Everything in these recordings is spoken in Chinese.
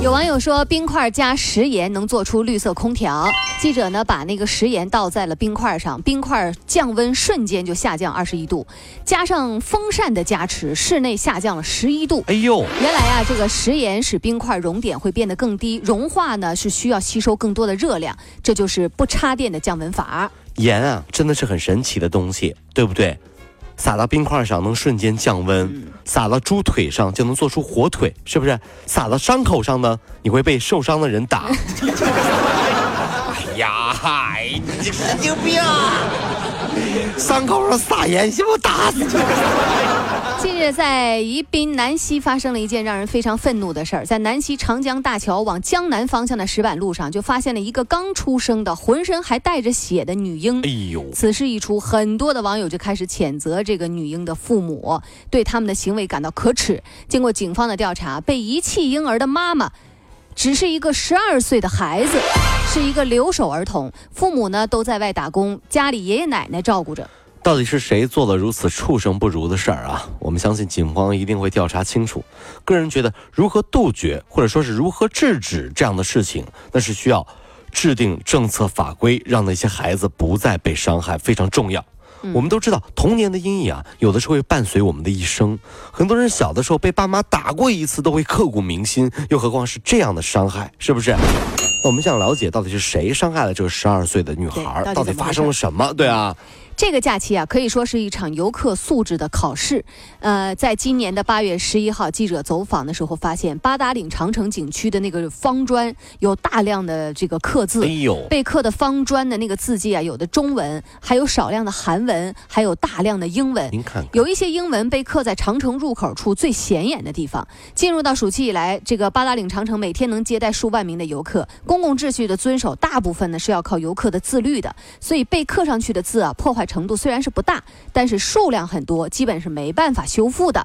有网友说，冰块加食盐能做出绿色空调。记者呢，把那个食盐倒在了冰块上，冰块降温瞬间就下降二十一度，加上风扇的加持，室内下降了十一度。哎呦，原来啊，这个食盐使冰块熔点会变得更低，融化呢是需要吸收更多的热量，这就是不插电的降温法。盐啊，真的是很神奇的东西，对不对？撒到冰块上能瞬间降温，撒到猪腿上就能做出火腿，是不是？撒到伤口上呢，你会被受伤的人打。哎呀，嗨，你神经病！伤口上撒盐，先把我打死！近日，在宜宾南溪发生了一件让人非常愤怒的事儿。在南溪长江大桥往江南方向的石板路上，就发现了一个刚出生的、浑身还带着血的女婴。哎呦！此事一出，很多的网友就开始谴责这个女婴的父母，对他们的行为感到可耻。经过警方的调查，被遗弃婴儿的妈妈，只是一个十二岁的孩子，是一个留守儿童，父母呢都在外打工，家里爷爷奶奶照顾着。到底是谁做了如此畜生不如的事儿啊？我们相信警方一定会调查清楚。个人觉得，如何杜绝或者说是如何制止这样的事情，那是需要制定政策法规，让那些孩子不再被伤害，非常重要。我们都知道，童年的阴影啊，有的时候会伴随我们的一生。很多人小的时候被爸妈打过一次，都会刻骨铭心，又何况是这样的伤害，是不是？我们想了解到底是谁伤害了这个十二岁的女孩，到底发生了什么？对啊。这个假期啊，可以说是一场游客素质的考试。呃，在今年的八月十一号，记者走访的时候发现，八达岭长城景区的那个方砖有大量的这个刻字。哎呦，被刻的方砖的那个字迹啊，有的中文，还有少量的韩文，还有大量的英文。您看，有一些英文被刻在长城入口处最显眼的地方。进入到暑期以来，这个八达岭长城每天能接待数万名的游客，公共秩序的遵守大部分呢是要靠游客的自律的，所以被刻上去的字啊，破坏。程度虽然是不大，但是数量很多，基本是没办法修复的。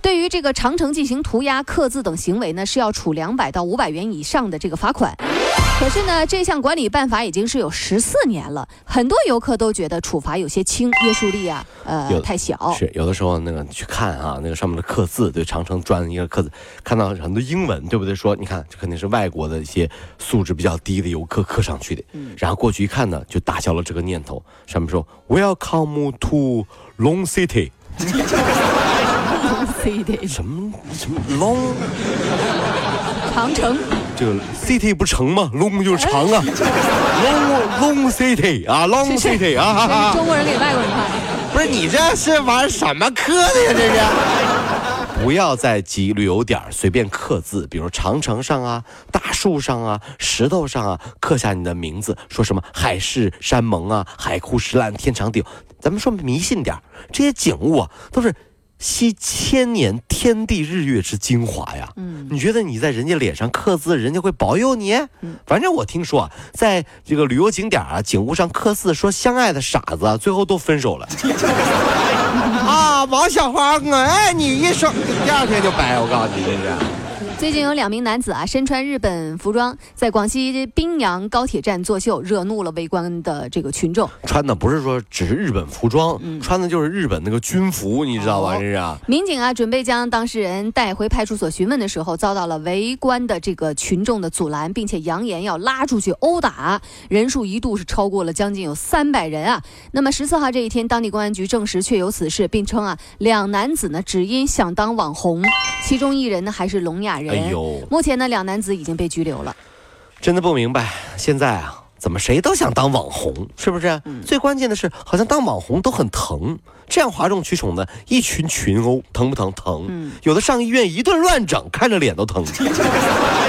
对于这个长城进行涂鸦、刻字等行为呢，是要处两百到五百元以上的这个罚款。可是呢，这项管理办法已经是有十四年了，很多游客都觉得处罚有些轻，约束力啊，呃，太小。是有的时候那个去看啊，那个上面的刻字，对长城砖一个刻字，看到很多英文，对不对？说你看，这肯定是外国的一些素质比较低的游客刻上去的。嗯。然后过去一看呢，就打消了这个念头。上面说 Welcome to Long City。什么什么 Long？长城。这个 city 不成吗？long 就是长啊，long long city 啊，long city 啊，中国人给外国人看。不是你这是玩什么刻的呀？这是，不要在几旅游点随便刻字，比如长城上啊、大树上啊、石头上啊，刻下你的名字，说什么海誓山盟啊、海枯石烂、天长地久。咱们说迷信点这些景物啊，都是。吸千年天地日月之精华呀！嗯，你觉得你在人家脸上刻字，人家会保佑你？嗯，反正我听说啊，在这个旅游景点啊，景物上刻字，说相爱的傻子最后都分手了。啊，王小花，我爱你一生，第二天就掰，我告诉你这是。最近有两名男子啊，身穿日本服装，在广西宾阳高铁站作秀，惹怒了围观的这个群众。穿的不是说只是日本服装，穿的就是日本那个军服，你知道吧？这是。啊民警啊，准备将当事人带回派出所询问的时候，遭到了围观的这个群众的阻拦，并且扬言要拉出去殴打，人数一度是超过了将近有三百人啊。那么十四号这一天，当地公安局证实确有此事，并称啊，两男子呢只因想当网红，其中一人呢还是聋哑人。哎呦！目前呢，两男子已经被拘留了。真的不明白，现在啊，怎么谁都想当网红，是不是？最关键的是，好像当网红都很疼，这样哗众取宠的一群群殴，疼不疼？疼。有的上医院一顿乱整，看着脸都疼。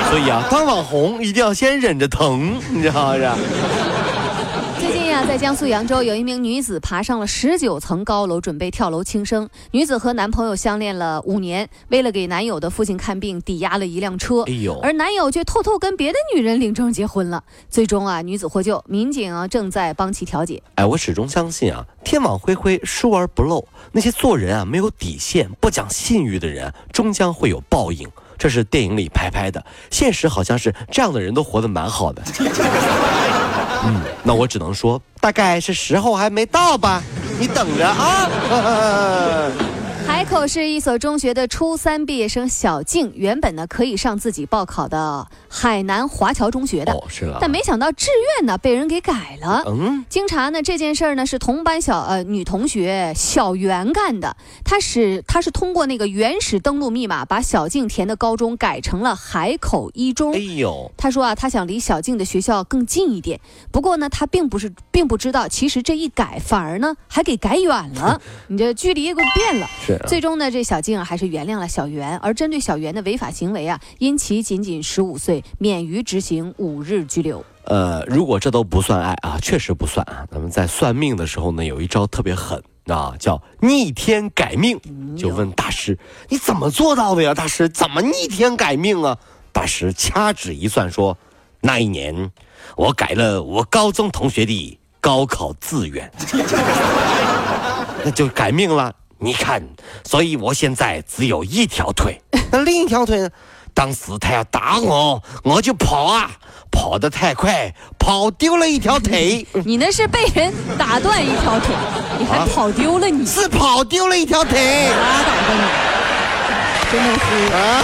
所以啊，当网红一定要先忍着疼，你知道吗？啊，在江苏扬州，有一名女子爬上了十九层高楼，准备跳楼轻生。女子和男朋友相恋了五年，为了给男友的父亲看病，抵押了一辆车。哎呦，而男友却偷偷跟别的女人领证结婚了。最终啊，女子获救，民警啊正在帮其调解。哎，我始终相信啊，天网恢恢，疏而不漏。那些做人啊没有底线、不讲信誉的人，终将会有报应。这是电影里拍拍的，现实好像是这样的人都活得蛮好的。嗯，那我只能说，大概是时候还没到吧，你等着啊。海口市一所中学的初三毕业生小静，原本呢可以上自己报考的海南华侨中学的，哦，是。但没想到志愿呢被人给改了。嗯，经查呢，这件事儿呢是同班小呃女同学小袁干的。她是她是通过那个原始登录密码，把小静填的高中改成了海口一中。哎呦，他说啊，他想离小静的学校更近一点。不过呢，他并不是并不知道，其实这一改反而呢还给改远了，你这距离给变了。是啊最最终呢，这小静还是原谅了小袁，而针对小袁的违法行为啊，因其仅仅十五岁，免于执行五日拘留。呃，如果这都不算爱啊，确实不算啊。咱们在算命的时候呢，有一招特别狠啊，叫逆天改命。就问大师，你怎么做到的呀？大师，怎么逆天改命啊？大师掐指一算说，那一年我改了我高中同学的高考志愿，那就改命了。你看，所以我现在只有一条腿，那另一条腿呢？当时他要打我，我就跑啊，跑得太快，跑丢了一条腿，你那是被人打断一条腿，你还跑丢了你，是跑丢了一条腿拉倒吧你，真的是。啊！